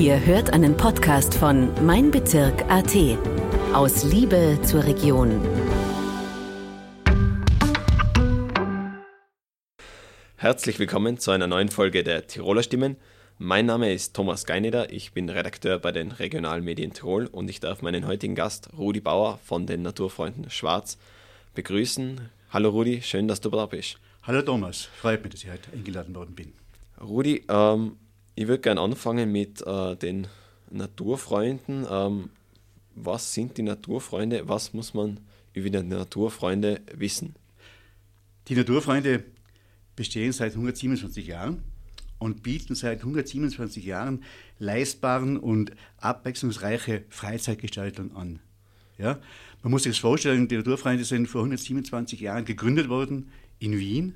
Ihr hört einen Podcast von Mein Bezirk AT. Aus Liebe zur Region. Herzlich willkommen zu einer neuen Folge der Tiroler Stimmen. Mein Name ist Thomas Geineder, ich bin Redakteur bei den Regionalmedien Tirol und ich darf meinen heutigen Gast Rudi Bauer von den Naturfreunden Schwarz begrüßen. Hallo Rudi, schön, dass du da bist. Hallo Thomas, freut mich, dass ich heute eingeladen worden bin. Rudi, ähm, ich würde gerne anfangen mit äh, den Naturfreunden. Ähm, was sind die Naturfreunde? Was muss man über die Naturfreunde wissen? Die Naturfreunde bestehen seit 127 Jahren und bieten seit 127 Jahren leistbaren und abwechslungsreiche Freizeitgestaltung an. Ja? Man muss sich das vorstellen, die Naturfreunde sind vor 127 Jahren gegründet worden in Wien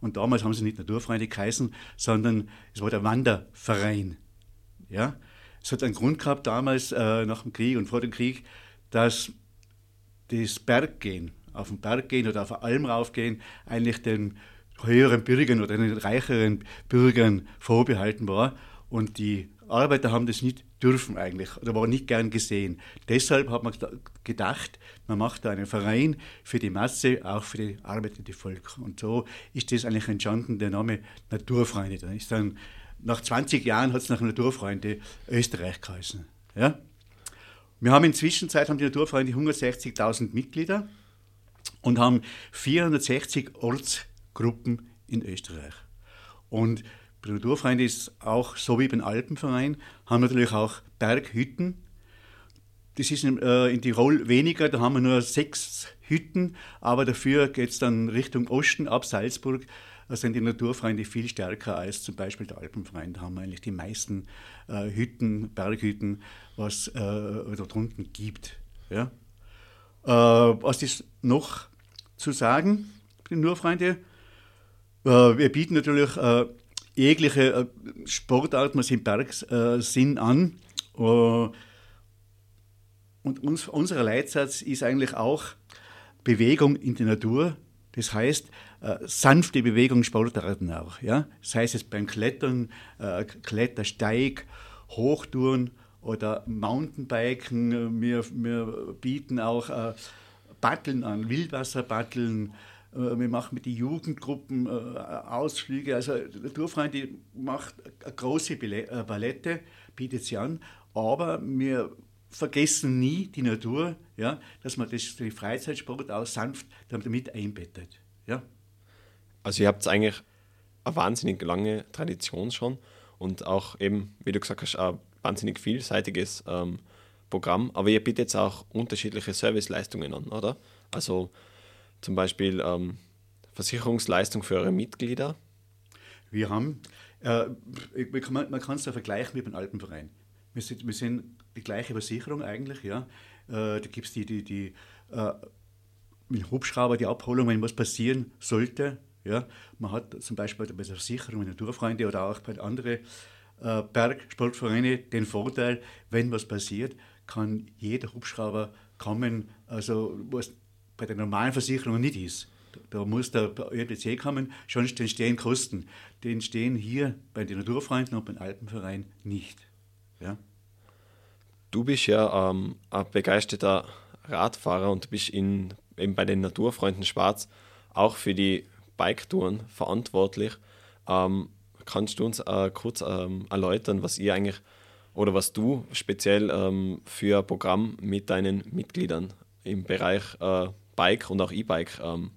und damals haben sie nicht Naturfreunde geheißen, sondern es war der Wanderverein. Ja? Es hat einen Grund gehabt damals, äh, nach dem Krieg und vor dem Krieg, dass das Berggehen, auf den Berg gehen oder auf eine Alm raufgehen, eigentlich den höheren Bürgern oder den reicheren Bürgern vorbehalten war. Und die Arbeiter haben das nicht dürfen eigentlich oder war nicht gern gesehen. Deshalb hat man gedacht, man macht da einen Verein für die Masse, auch für die arbeitende Volk. Und so ist das eigentlich entstanden, der Name Naturfreunde. Dann ist dann, nach 20 Jahren hat es nach Naturfreunde Österreich geheißen. Ja? Wir haben inzwischen Zeit haben die Naturfreunde 160.000 Mitglieder und haben 460 Ortsgruppen in Österreich. Und Naturfreunde ist auch so wie beim Alpenverein, haben natürlich auch Berghütten. Das ist in, äh, in Tirol weniger, da haben wir nur sechs Hütten, aber dafür geht es dann Richtung Osten ab Salzburg. Da sind die Naturfreunde viel stärker als zum Beispiel der Alpenverein. Da haben wir eigentlich die meisten äh, Hütten, Berghütten, was äh, dort unten gibt. Ja? Äh, was ist noch zu sagen, die Naturfreunde? Äh, wir bieten natürlich äh, jegliche äh, Sportarten, was im Berg äh, an. Äh, und uns, unser Leitsatz ist eigentlich auch Bewegung in der Natur. Das heißt, äh, sanfte Bewegung, Sportarten auch. Ja? Heißt es beim Klettern, äh, Klettersteig, Hochtouren oder Mountainbiken. Wir, wir bieten auch äh, Batteln an, Wildwasserbatteln, wir machen mit den Jugendgruppen äh, Ausflüge. Also Naturfreunde macht eine große äh, Palette, bietet sie an, aber wir vergessen nie die Natur, ja, dass man das, den Freizeitsport auch sanft damit einbettet. Ja. Also ihr habt eigentlich eine wahnsinnig lange Tradition schon und auch eben, wie du gesagt hast, ein wahnsinnig vielseitiges ähm, Programm, aber ihr bietet auch unterschiedliche Serviceleistungen an, oder? Also zum Beispiel ähm, Versicherungsleistung für eure Mitglieder? Wir haben, äh, man, kann es ja vergleichen mit dem Alpenverein. Wir sind, wir sind die gleiche Versicherung eigentlich, ja. Äh, da gibt es die, die, die äh, mit Hubschrauber die Abholung, wenn was passieren sollte. Ja. Man hat zum Beispiel bei der Versicherung mit Naturfreunde oder auch bei anderen äh, Bergsportvereinen den Vorteil, wenn was passiert, kann jeder Hubschrauber kommen, also was bei der normalen Versicherung nicht ist. Da muss der ÖBC kommen, sonst entstehen Kosten. Die entstehen hier bei den Naturfreunden und beim Alpenverein nicht. Ja? Du bist ja ähm, ein begeisterter Radfahrer und bist in, eben bei den Naturfreunden Schwarz auch für die Biketouren verantwortlich. Ähm, kannst du uns äh, kurz ähm, erläutern, was ihr eigentlich oder was du speziell ähm, für ein Programm mit deinen Mitgliedern im Bereich äh, Bike und auch E-Bike ähm,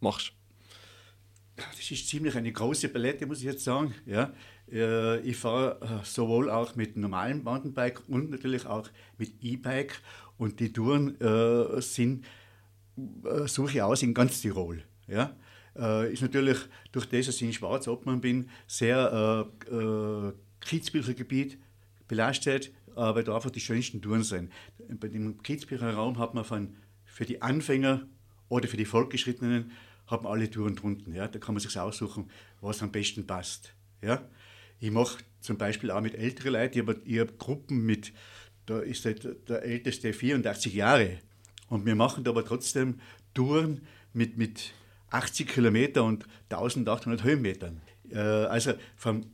machst? Das ist ziemlich eine große Palette, muss ich jetzt sagen. Ja, äh, ich fahre äh, sowohl auch mit normalem Mountainbike und natürlich auch mit E-Bike. Und die Touren äh, sind, äh, suche ich aus in ganz Tirol. Ja? Äh, ist natürlich durch das, dass ich in Schwarzobmann bin, sehr äh, äh, Kitzbücher belastet, aber da einfach die schönsten Touren sind. Bei dem Kitzbücher Raum hat man von für die Anfänger oder für die Fortgeschrittenen haben alle Touren drunten. Ja? Da kann man sich aussuchen, was am besten passt. Ja? Ich mache zum Beispiel auch mit älteren Leuten, ich habe, habe Gruppen mit, da ist der, der älteste 84 Jahre. Und wir machen da aber trotzdem Touren mit, mit 80 Kilometer und 1800 Höhenmetern. Äh, also vom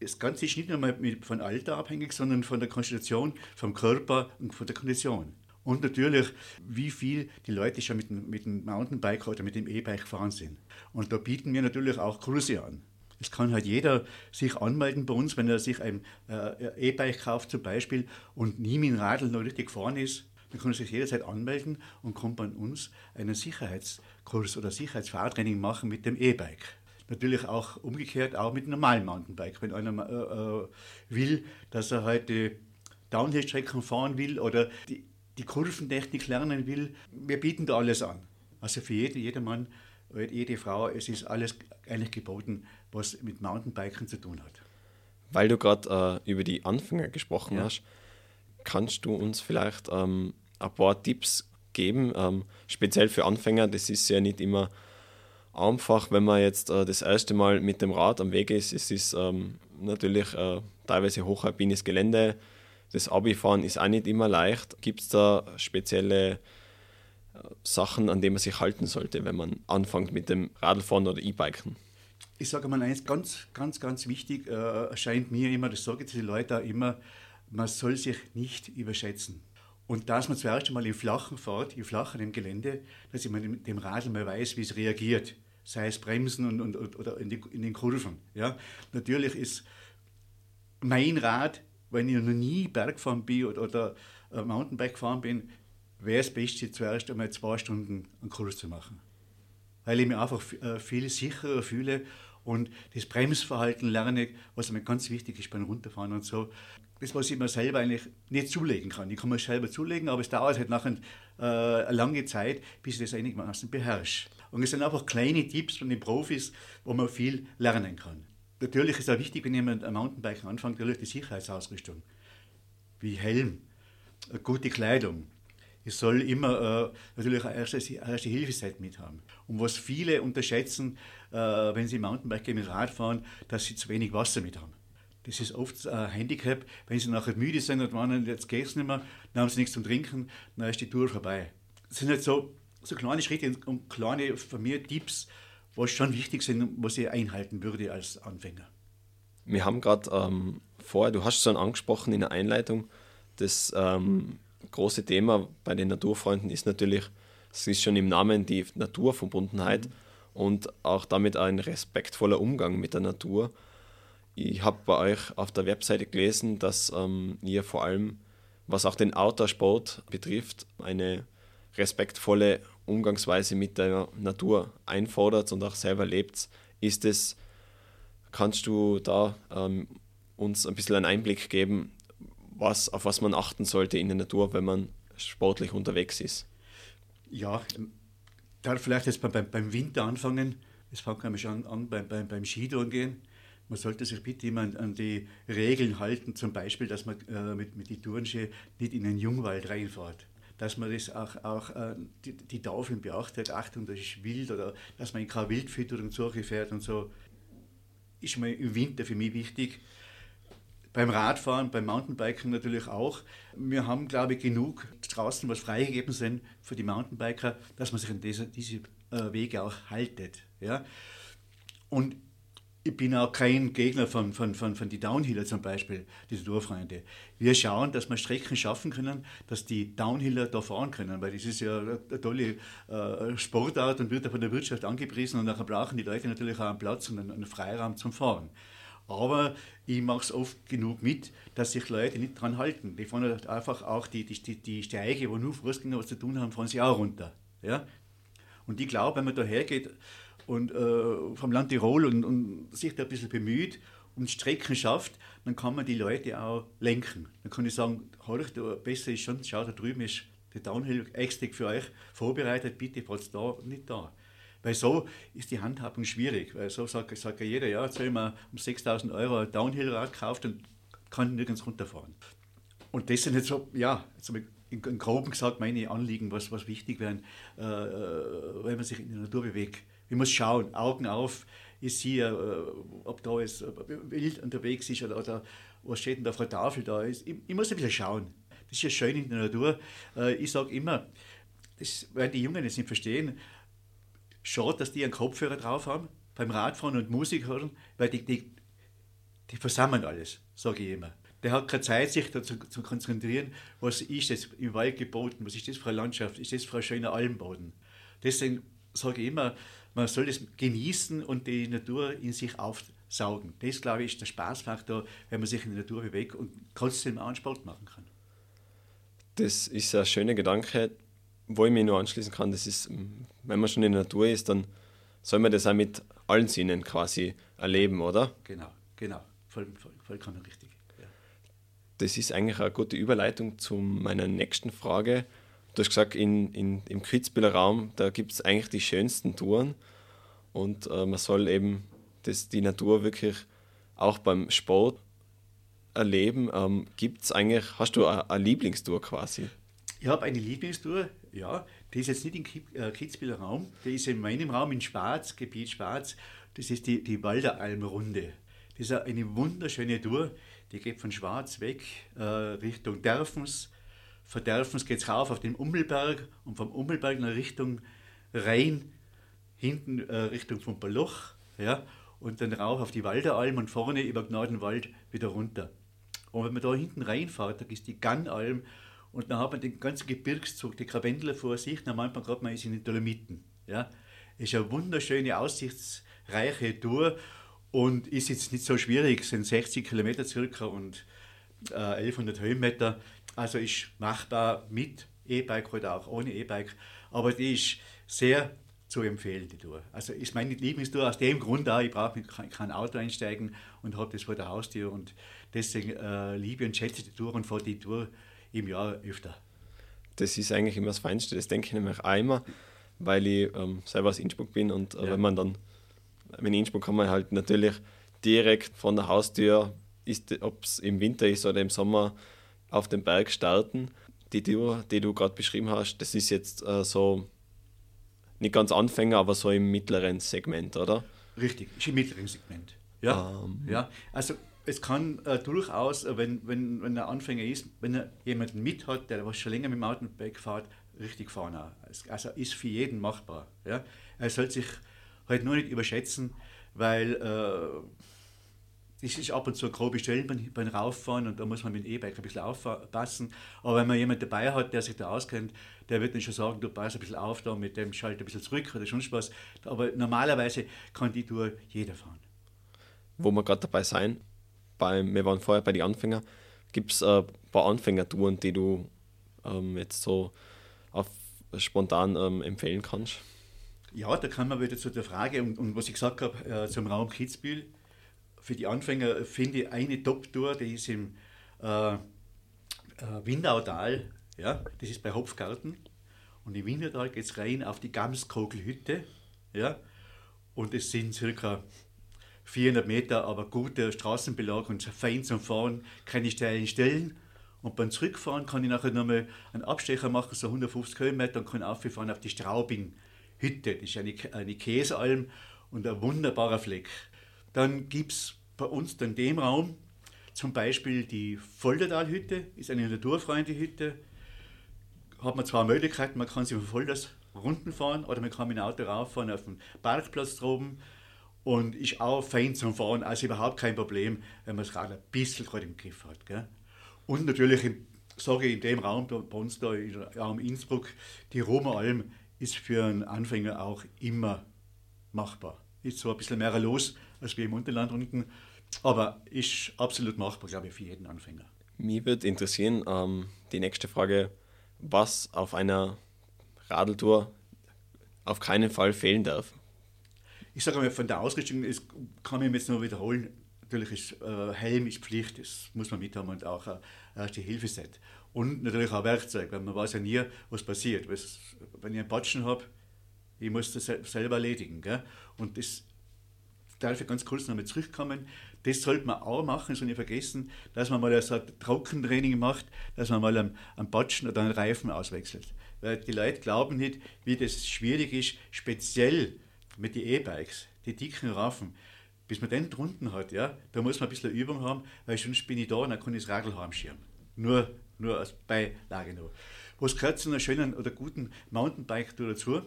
das Ganze ist nicht nur mit, von Alter abhängig, sondern von der Konstitution, vom Körper und von der Kondition. Und natürlich, wie viel die Leute schon mit dem, mit dem Mountainbike oder mit dem E-Bike gefahren sind. Und da bieten wir natürlich auch Kurse an. Es kann halt jeder sich anmelden bei uns, wenn er sich ein äh, E-Bike kauft zum Beispiel und nie mit dem Radl noch richtig gefahren ist, dann kann er sich jederzeit anmelden und kommt bei uns einen Sicherheitskurs oder Sicherheitsfahrtraining machen mit dem E-Bike. Natürlich auch umgekehrt auch mit einem normalen Mountainbike. Wenn einer äh, äh, will, dass er halt die Downhill-Strecken fahren will oder die, die Kurventechnik lernen will, wir bieten da alles an. Also für jeden, jedermann, jede Frau, es ist alles eigentlich geboten, was mit Mountainbiken zu tun hat. Weil du gerade äh, über die Anfänger gesprochen ja. hast, kannst du uns vielleicht ähm, ein paar Tipps geben, ähm, speziell für Anfänger. Das ist ja nicht immer einfach, wenn man jetzt äh, das erste Mal mit dem Rad am Weg ist. Es ist ähm, natürlich äh, teilweise hochalpines Gelände. Das Abifahren ist auch nicht immer leicht. Gibt es da spezielle äh, Sachen, an denen man sich halten sollte, wenn man anfängt mit dem Radlfahren oder E-Biken? ich sage mal eins, ganz, ganz, ganz wichtig äh, erscheint mir immer, das sage ich den Leuten auch immer, man soll sich nicht überschätzen. Und dass man zuerst einmal im Flachen fährt, im Flachen im Gelände, dass man mit dem Radl mal weiß, wie es reagiert. Sei es Bremsen und, und oder in, die, in, den Kurven. Ja? Natürlich ist mein Rad, wenn ich noch nie Bergfahren bin oder, oder äh, Mountainbike gefahren bin, wäre es beste, zuerst einmal zwei Stunden einen Kurs zu machen. Weil ich mich einfach äh, viel sicherer fühle und das Bremsverhalten lerne, was mir ganz wichtig ist beim Runterfahren und so. Das, was ich mir selber eigentlich nicht zulegen kann. Ich kann mir selber zulegen, aber es dauert halt nachher äh, eine lange Zeit, bis ich das einigermaßen beherrsche. Und es sind einfach kleine Tipps von den Profis, wo man viel lernen kann. Natürlich ist auch wichtig, wenn jemand ein Mountainbike anfängt, natürlich die Sicherheitsausrüstung. Wie Helm, gute Kleidung, ich soll immer äh, natürlich ein erstes, erste Hilfeset mit haben. Und was viele unterschätzen, äh, wenn sie Mountainbike mit Rad fahren, dass sie zu wenig Wasser mit haben. Das ist oft ein Handicap, wenn sie nachher müde sind und meinen, jetzt geht es nicht mehr, dann haben sie nichts zum Trinken, dann ist die Tour vorbei. Das sind halt so, so kleine Schritte und kleine von mir Tipps, was schon wichtig sind, was ich einhalten würde als Anfänger. Wir haben gerade ähm, vorher, du hast es schon angesprochen in der Einleitung, das ähm, große Thema bei den Naturfreunden ist natürlich, es ist schon im Namen die Naturverbundenheit mhm. und auch damit ein respektvoller Umgang mit der Natur. Ich habe bei euch auf der Webseite gelesen, dass ähm, ihr vor allem, was auch den Outdoor-Sport betrifft, eine respektvolle Umgangsweise mit der Natur einfordert und auch selber lebt. Ist es, kannst du da ähm, uns ein bisschen einen Einblick geben, was, auf was man achten sollte in der Natur, wenn man sportlich unterwegs ist? Ja, da vielleicht jetzt beim, beim Winter anfangen. Es fängt nämlich schon an beim, beim, beim Skitouren gehen. Man sollte sich bitte immer an, an die Regeln halten, zum Beispiel, dass man äh, mit, mit den Tourenski nicht in den Jungwald reinfährt. Dass man das auch, auch äh, die, die Tafeln beachtet, Achtung, das ist wild oder dass man in keine Wildfütterung fährt und so. Ist mir im Winter für mich wichtig beim Radfahren, beim Mountainbiken natürlich auch. Wir haben, glaube ich, genug draußen, was freigegeben sind für die Mountainbiker, dass man sich an diese, diese äh, Wege auch haltet. Ja? Und ich bin auch kein Gegner von, von, von, von den Downhiller zum Beispiel, diese Tourfreunde. Wir schauen, dass wir Strecken schaffen können, dass die Downhiller da fahren können, weil das ist ja eine tolle äh, Sportart und wird von der Wirtschaft angepriesen und nachher brauchen die Leute natürlich auch einen Platz und einen, einen Freiraum zum Fahren. Aber ich mache es oft genug mit, dass sich Leute nicht dran halten. Die fahren halt einfach auch die, die, die Steige, wo nur Fußgänger was zu tun haben, fahren sie auch runter. Ja? Und ich glaube, wenn man da hergeht und äh, vom Land Tirol und, und, sich da ein bisschen bemüht und Strecken schafft, dann kann man die Leute auch lenken. Dann kann ich sagen, halt, besser ist schon, schau, da drüben ist der Downhill extra für euch vorbereitet, bitte fahrt da, nicht da. Weil so ist die Handhabung schwierig. Weil so sagt, sagt ja jeder, ja, jetzt habe ich mir um 6000 Euro ein Downhill-Rad gekauft und kann nirgends runterfahren. Und das sind jetzt so, ja, jetzt habe in, in Groben gesagt, meine Anliegen, was, was wichtig wären, äh, äh wenn man sich in der Natur bewegt. Ich muss schauen, Augen auf, ich sehe, äh, ob da ist, wild unterwegs ist oder, oder was steht denn da auf der Tafel da ist. Ich, ich, muss ein bisschen schauen. Das ist ja schön in der Natur. Äh, ich sage immer, das werden die Jungen jetzt nicht verstehen, Schade, dass die einen Kopfhörer drauf haben beim Radfahren und Musik hören, weil die, die, die versammeln alles, sage ich immer. Der hat keine Zeit, sich dazu zu konzentrieren, was ist das im Wald geboten, was ist das für eine Landschaft, ist das für ein schöner Almboden. Deswegen sage ich immer, man soll das genießen und die Natur in sich aufsaugen. Das, glaube ich, ist der Spaßfaktor, wenn man sich in der Natur bewegt und trotzdem auch einen Sport machen kann. Das ist ein schöner Gedanke, wo ich mich nur anschließen kann. Das ist, wenn man schon in der Natur ist, dann soll man das auch mit allen Sinnen quasi erleben, oder? Genau, genau. Voll, voll, vollkommen richtig. Das ist eigentlich eine gute Überleitung zu meiner nächsten Frage. Du hast gesagt, in, in, im Kitzbüheler Raum, da gibt es eigentlich die schönsten Touren und äh, man soll eben das, die Natur wirklich auch beim Sport erleben. Ähm, gibt es eigentlich, hast du eine Lieblingstour quasi? Ich habe eine Lieblingstour, ja. Die ist jetzt nicht im äh, Kitzbüheler Raum, die ist in meinem Raum in Schwarz, Gebiet Schwarz. Das ist die, die Walderalmrunde. Das ist eine wunderschöne Tour, die geht von Schwarz weg äh, Richtung Derfens. Von Derfens geht es rauf auf den Ummelberg und vom Ummelberg nach Richtung Rhein, hinten äh, Richtung vom Baloch, ja, und dann rauf auf die Walderalm und vorne über Gnadenwald wieder runter. Und wenn man da hinten reinfährt, da ist die Gannalm und dann hat man den ganzen Gebirgszug, die Karwendler vor sich, dann meint man gerade, man ist in den Dolomiten. Ja. Ist eine wunderschöne, aussichtsreiche Tour und ist jetzt nicht so schwierig, sind 60 Kilometer circa und äh, 1100 Höhenmeter. Also ist machbar mit E-Bike oder auch ohne E-Bike, aber die ist sehr zu empfehlen, die Tour. Also ist meine Lieblingstour aus dem Grund auch, ich brauche kein Auto einsteigen und habe das vor der Haustür und deswegen äh, liebe und schätze die Tour und fahre die Tour im Jahr öfter. Das ist eigentlich immer das Feinste, das denke ich nämlich einmal, weil ich ähm, selber aus Innsbruck bin und äh, ja. wenn man dann, in Innsbruck kann man halt natürlich direkt von der Haustür, ob es im Winter ist oder im Sommer, auf den Berg starten. Die Tour, die du gerade beschrieben hast, das ist jetzt äh, so nicht ganz Anfänger, aber so im mittleren Segment, oder? Richtig, ist im mittleren Segment. Ja. Ähm. ja. also es kann äh, durchaus, äh, wenn, wenn, wenn er Anfänger ist, wenn er jemanden mit hat, der was schon länger mit dem Mountainbike fährt, richtig fahren auch. Also ist für jeden machbar. Ja? Er soll sich halt nur nicht überschätzen, weil äh, es ist ab und zu eine grobe Stelle beim, beim Rauffahren und da muss man mit dem E-Bike ein bisschen aufpassen. Aber wenn man jemanden dabei hat, der sich da auskennt, der wird dann schon sagen, du passt ein bisschen auf da, mit dem schalt ein bisschen zurück oder schon was. Aber normalerweise kann die Tour jeder fahren. Wo wir gerade dabei sein, beim, wir waren vorher bei den Anfängern, gibt es ein paar Anfängertouren, die du ähm, jetzt so auf, spontan ähm, empfehlen kannst? Ja, da kann man wieder zu der Frage, und, und was ich gesagt habe, äh, zum Raum Kitzbühel, für die Anfänger finde ich eine Top-Tour, die ist im äh, äh, Windautal, ja, das ist bei Hopfgarten. Und im Windautal geht es rein auf die Gamskogelhütte. Ja, und es sind circa 400 Meter, aber guter Straßenbelag und fein zum Fahren, keine steilen Stellen. Und beim Zurückfahren kann ich nachher nochmal einen Abstecher machen, so 150 Kilometer, und kann auffahren auf die Straubing-Hütte. Das ist eine, eine Käsealm und ein wunderbarer Fleck. Dann gibt es bei uns in dem Raum zum Beispiel die Volderdalhütte, ist eine naturfreundliche Hütte. Hat man zwei Möglichkeiten, man kann sie von Volders runden fahren oder man kann mit dem Auto rauffahren auf den Parkplatz droben und ist auch fein zum Fahren, also überhaupt kein Problem, wenn man das Rad ein bisschen gerade im Griff hat. Gell? Und natürlich, sage ich, in dem Raum bei uns da im Raum Innsbruck, die Roma ist für einen Anfänger auch immer machbar. Ist zwar ein bisschen mehr los als wir im Unterland unten, aber ist absolut machbar, glaube ich, für jeden Anfänger. Mir würde interessieren, ähm, die nächste Frage, was auf einer Radeltour auf keinen Fall fehlen darf. Ich sage mal, von der Ausrichtung ist, kann ich mir jetzt nur wiederholen, natürlich ist äh, Helm ist Pflicht, das muss man mithaben und auch ein erste Hilfeset. Und natürlich auch Werkzeug, weil man weiß ja nie, was passiert. Wenn ich einen Patschen habe, ich muss das selber erledigen. Gell? Und das darf ich ganz kurz nochmal zurückkommen. Das sollte man auch machen, so nicht vergessen, dass man mal so ein Trockentraining macht, dass man mal einen, einen Patschen oder einen Reifen auswechselt. Weil die Leute glauben nicht, wie das schwierig ist, speziell mit den E-Bikes, die dicken Raffen. Bis man den drunten hat, ja, da muss man ein bisschen Übung haben, weil sonst bin ich da und dann kann ich das Radl heimschirmen. Nur, nur als Beilage noch. Was gehört zu einer schönen oder guten Mountainbike-Tour dazu?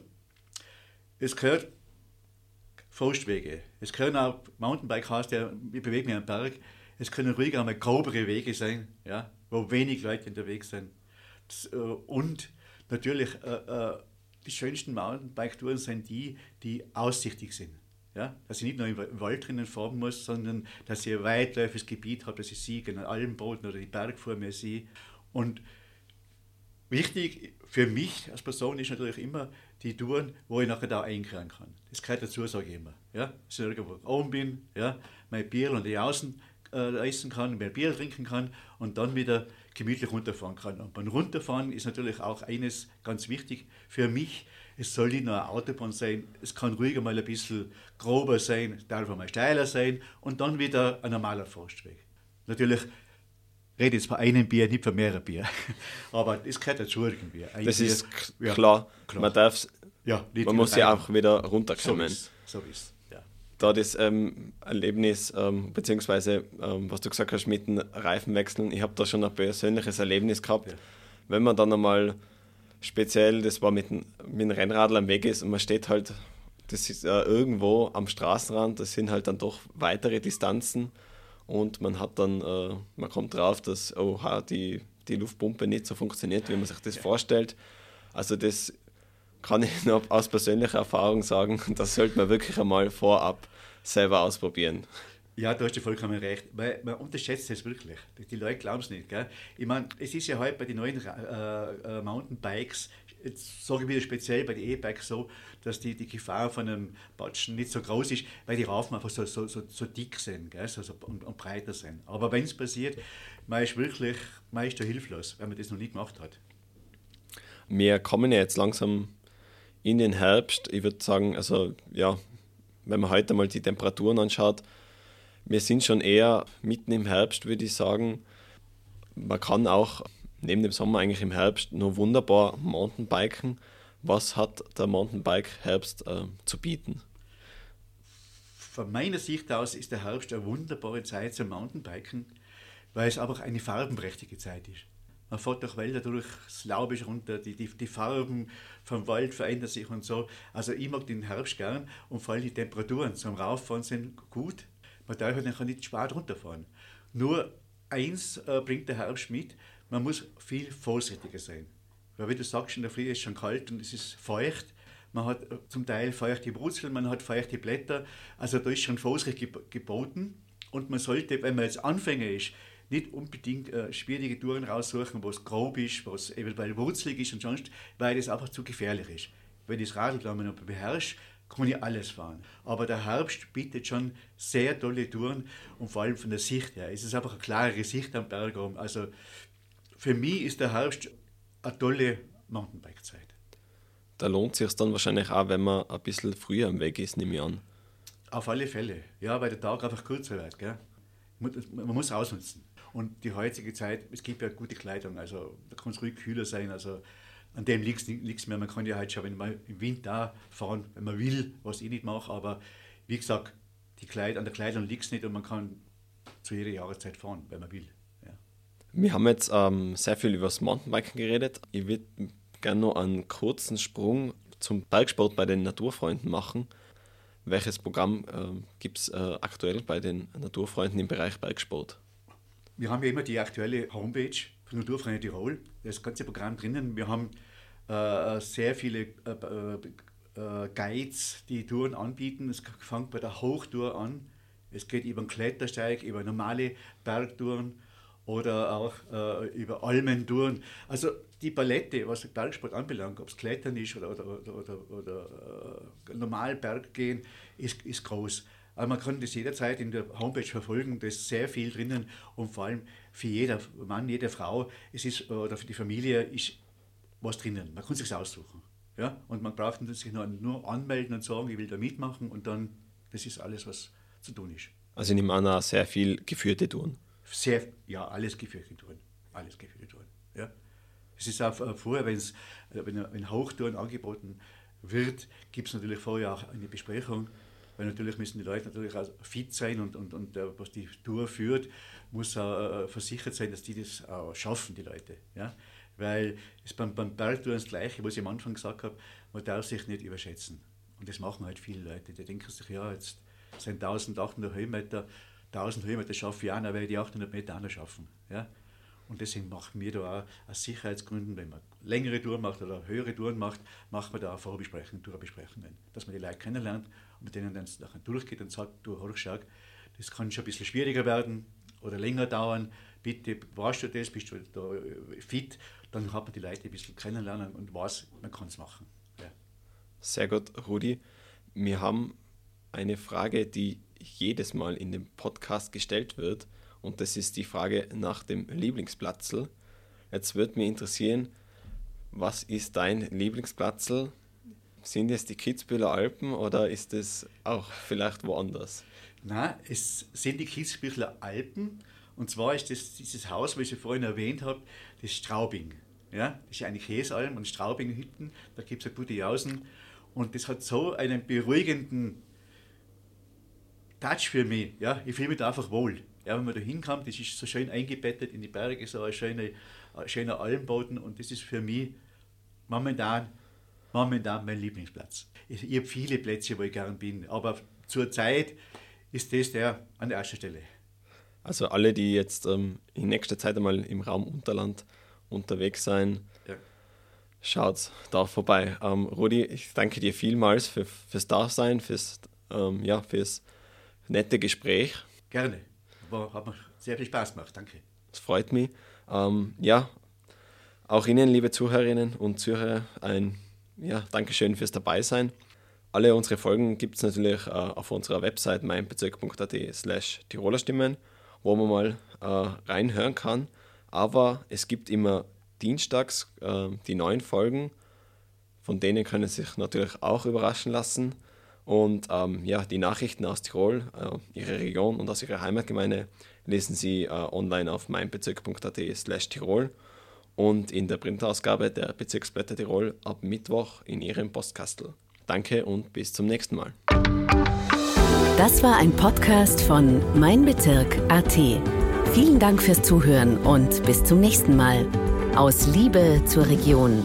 Es gehört Forstwege. Es können auch, Mountainbike heißt ja, ich bewege mich am Berg, es können ruhig einmal grobere Wege sein, ja, wo wenig Leute unterwegs sind. Das, äh, und natürlich, äh, äh, die schönsten Mountainbike-Touren sind die, die aussichtig sind. Ja, dass ich nicht nur im Wald drinnen fahren muss, sondern dass ich ein weitläufiges Gebiet habe, dass ich sie an Almboden oder die mir sehe. Und wichtig für mich als Person ist natürlich immer die Touren, wo ich nachher da einkehren kann. Das gehört dazu, sage ich immer. Ja? Dass ich irgendwo oben bin, ja? mein Bier und die Außen äh, essen kann, mein Bier trinken kann und dann wieder gemütlich runterfahren kann. Und beim Runterfahren ist natürlich auch eines ganz wichtig für mich, es soll nicht nur eine Autobahn sein, es kann ruhiger mal ein bisschen grober sein, darf mal steiler sein und dann wieder ein normaler Forstweg. Natürlich rede jetzt von einem Bier, nicht von mehreren Bier. Aber das gehört dazu irgendwie. Ein das Bier, ist ja, klar. klar. Man darf ja, man muss ja auch wieder runterkommen. So ist, so ist ja. Da das ähm, Erlebnis, ähm, beziehungsweise ähm, was du gesagt hast mit den Reifenwechseln, ich habe da schon ein persönliches Erlebnis gehabt, ja. wenn man dann einmal speziell, das war mit dem, mit dem Rennradl am Weg ist und man steht halt, das ist äh, irgendwo am Straßenrand, das sind halt dann doch weitere Distanzen und man hat dann, äh, man kommt drauf, dass oha, die, die Luftpumpe nicht so funktioniert, wie man sich das ja. vorstellt. Also das kann ich nur aus persönlicher Erfahrung sagen, das sollte man wirklich einmal vorab selber ausprobieren. Ja, da hast du vollkommen recht. Man, man unterschätzt es wirklich. Die Leute glauben es nicht. Gell? Ich meine, es ist ja heute bei den neuen äh, äh, Mountainbikes, jetzt sage ich wieder speziell bei den E-Bikes so, dass die, die Gefahr von einem Batschen nicht so groß ist, weil die Raufen einfach so, so, so, so dick sind gell? So, so, und, und breiter sind. Aber wenn es passiert, man ist wirklich man ist da hilflos, wenn man das noch nie gemacht hat. Wir kommen ja jetzt langsam in den Herbst. Ich würde sagen, also ja, wenn man heute mal die Temperaturen anschaut, wir sind schon eher mitten im Herbst, würde ich sagen. Man kann auch neben dem Sommer eigentlich im Herbst nur wunderbar Mountainbiken. Was hat der Mountainbike-Herbst äh, zu bieten? Von meiner Sicht aus ist der Herbst eine wunderbare Zeit zum Mountainbiken, weil es einfach eine farbenprächtige Zeit ist. Man fährt durch Wälder durch, das Laub ist runter, die, die, die Farben vom Wald verändern sich und so. Also ich mag den Herbst gern und vor allem die Temperaturen zum Rauffahren sind gut. Man darf halt nicht spät runterfahren. Nur eins äh, bringt der Herbst mit, man muss viel vorsichtiger sein. Weil wie du sagst, in der Früh ist es schon kalt und es ist feucht. Man hat äh, zum Teil feuchte Wurzeln, man hat feuchte Blätter. Also da ist schon Vorsicht geboten. Und man sollte, wenn man jetzt Anfänger ist, nicht unbedingt äh, schwierige Touren raussuchen, wo es grob ist, wo es eventuell wurzelig ist und sonst, weil das einfach zu gefährlich ist. Wenn ich das Radl aber beherrscht, kann ich alles fahren. Aber der Herbst bietet schon sehr tolle Touren und vor allem von der Sicht her. Es ist einfach eine klarere Sicht am Berg oben. Also für mich ist der Herbst eine tolle Mountainbike-Zeit. Da lohnt sich dann wahrscheinlich auch, wenn man ein bisschen früher am Weg ist, nehme ich an. Auf alle Fälle. Ja, weil der Tag einfach kürzer wird. Gell? Man muss ausnutzen. Und die heutige Zeit, es gibt ja gute Kleidung, also da kann es ruhig kühler sein. Also an dem liegt es mehr. Man kann ja halt schon wenn man im Winter fahren, wenn man will, was ich nicht mache. Aber wie gesagt, die Kleid, an der Kleidung liegt es nicht und man kann zu jeder Jahreszeit fahren, wenn man will. Ja. Wir haben jetzt ähm, sehr viel über das Mountainbiken geredet. Ich würde gerne noch einen kurzen Sprung zum Bergsport bei den Naturfreunden machen. Welches Programm äh, gibt es äh, aktuell bei den Naturfreunden im Bereich Bergsport? wir haben ja immer die aktuelle Homepage Naturfreunde Tirol, das ganze Programm drinnen. Wir haben äh, sehr viele äh, äh, Guides, die Touren anbieten. Es fängt bei der Hochtour an. Es geht über den Klettersteig, über normale Bergtouren oder auch äh, über Almentouren. Also die Palette, was Bergsport anbelangt, ob es Klettern ist oder, oder, oder, oder, oder äh, normal Berggehen, ist, ist groß. Aber man kann das jederzeit in der Homepage verfolgen, da ist sehr viel drinnen und vor allem für jeder Mann, jede Frau, es ist, oder für die Familie ist was drinnen. Man kann sich aussuchen. Ja? Und man braucht sich nur, anmelden und sagen, ich will da mitmachen und dann, das ist alles, was zu tun ist. Also ich nehme an, sehr viel geführte Touren. Sehr, ja, alles geführte Touren. Alles geführte Touren. Ja. Es ist auch äh, vorher, wenn's, äh, wenn, wenn Hochtouren angeboten wird, gibt es natürlich vorher auch eine Besprechung weil natürlich müssen die Leute natürlich auch fit sein und, und, und der, was die Tour führt, muss auch äh, versichert sein, dass die das auch schaffen, die Leute. Ja? Weil es beim, beim Bergtouren das Gleiche, was ich am Anfang gesagt habe, man darf sich nicht überschätzen. Und das machen halt viele Leute. Die denken sich, ja, jetzt sind 1800 Höhenmeter, 1000 Höhenmeter schaffe ich auch, dann werde die 800 Meter auch noch schaffen. Ja? Und deswegen machen wir da auch aus Sicherheitsgründen, wenn man längere Touren macht oder höhere Touren macht, macht man da auch Vorbesprechungen, Tourbesprechungen, dass man die Leute kennenlernt mit denen dann nachher durchgeht und sagt, du, hör, schau, das kann schon ein bisschen schwieriger werden oder länger dauern, bitte warst du das, bist du da fit, dann hat man die Leute ein bisschen kennenlernen und weiß, man kann es machen. Ja. Sehr gut, Rudi. Wir haben eine Frage, die jedes Mal in dem Podcast gestellt wird und das ist die Frage nach dem Lieblingsplatzl. Jetzt würde mich interessieren, was ist dein Lieblingsplatzl? Sind es die Kitzbüheler Alpen oder ist es auch vielleicht woanders? Nein, es sind die Kitzbüheler Alpen. Und zwar ist das dieses Haus, was ich vorhin erwähnt habe, das Straubing. Ja, das ist eine Käsalm und Straubing-Hütten, da gibt es eine gute Jausen. Und das hat so einen beruhigenden Touch für mich. Ja, ich fühle mich da einfach wohl. Ja, wenn man da hinkommt, das ist so schön eingebettet in die Berge, so ein schöner, ein schöner Almboden und das ist für mich momentan, momentan mein Lieblingsplatz. Ich, ich habe viele Plätze, wo ich gern bin, aber zurzeit ist das der an der ersten Stelle. Also alle, die jetzt ähm, in nächster Zeit einmal im Raum Unterland unterwegs sein, ja. schaut da vorbei. Ähm, Rudi, ich danke dir vielmals für, fürs Dasein, fürs, ähm, ja, fürs nette Gespräch. Gerne war, hat mir sehr viel Spaß gemacht. Danke. Das freut mich. Ähm, ja, auch Ihnen, liebe Zuhörerinnen und Zuhörer, ein ja, Dankeschön fürs Dabeisein. Alle unsere Folgen gibt es natürlich äh, auf unserer Website meinbezirk.at slash Tirolerstimmen, wo man mal äh, reinhören kann. Aber es gibt immer dienstags äh, die neuen Folgen, von denen können Sie sich natürlich auch überraschen lassen. Und ähm, ja, die Nachrichten aus Tirol, äh, Ihrer Region und aus Ihrer Heimatgemeinde lesen Sie äh, online auf meinbezirk.at slash Tirol und in der Printausgabe der Bezirksblätter Tirol ab Mittwoch in Ihrem Postkastel. Danke und bis zum nächsten Mal. Das war ein Podcast von Mein Bezirk AT. Vielen Dank fürs Zuhören und bis zum nächsten Mal. Aus Liebe zur Region.